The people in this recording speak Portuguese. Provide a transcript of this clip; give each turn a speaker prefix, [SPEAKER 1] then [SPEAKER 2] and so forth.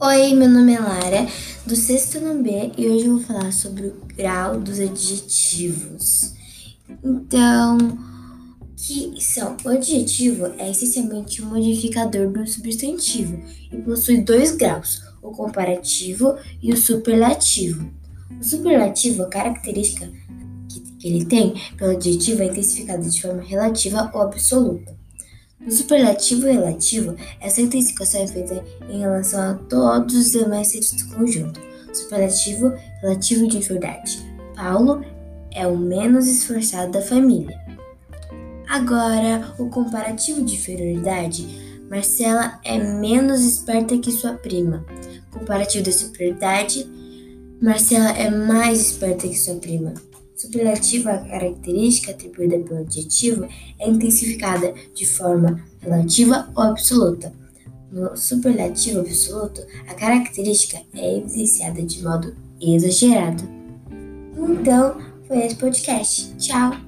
[SPEAKER 1] Oi, meu nome é Lara, do sexto ano B, e hoje eu vou falar sobre o grau dos adjetivos. Então, que são o adjetivo é essencialmente um modificador do substantivo e possui dois graus, o comparativo e o superlativo. O superlativo, a característica que, que ele tem pelo adjetivo é intensificada de forma relativa ou absoluta. No superlativo relativo, essa intensificação é feita em relação a todos os demais seres do conjunto. Superlativo, relativo de verdade. Paulo é o menos esforçado da família. Agora, o comparativo de inferioridade. Marcela é menos esperta que sua prima. Comparativo de superioridade. Marcela é mais esperta que sua prima. Superlativa, a característica atribuída pelo adjetivo, é intensificada de forma relativa ou absoluta. No superlativo absoluto, a característica é evidenciada de modo exagerado. Então, foi esse podcast. Tchau!